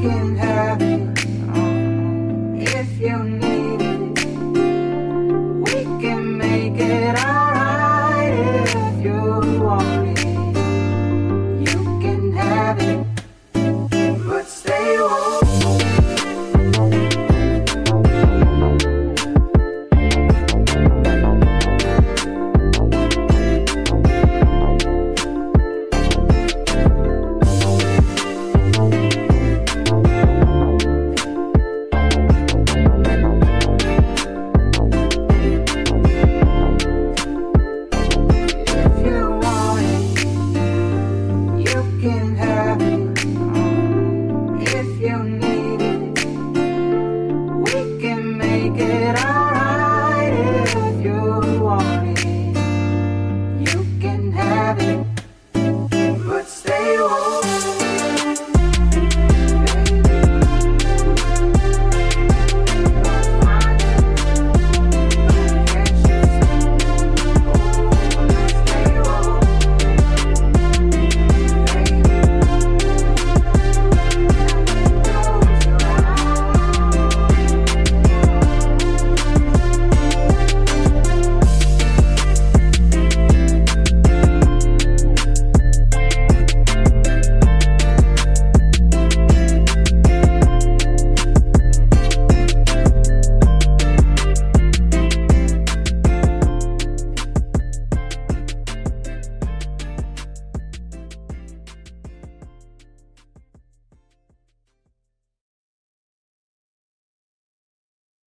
can have.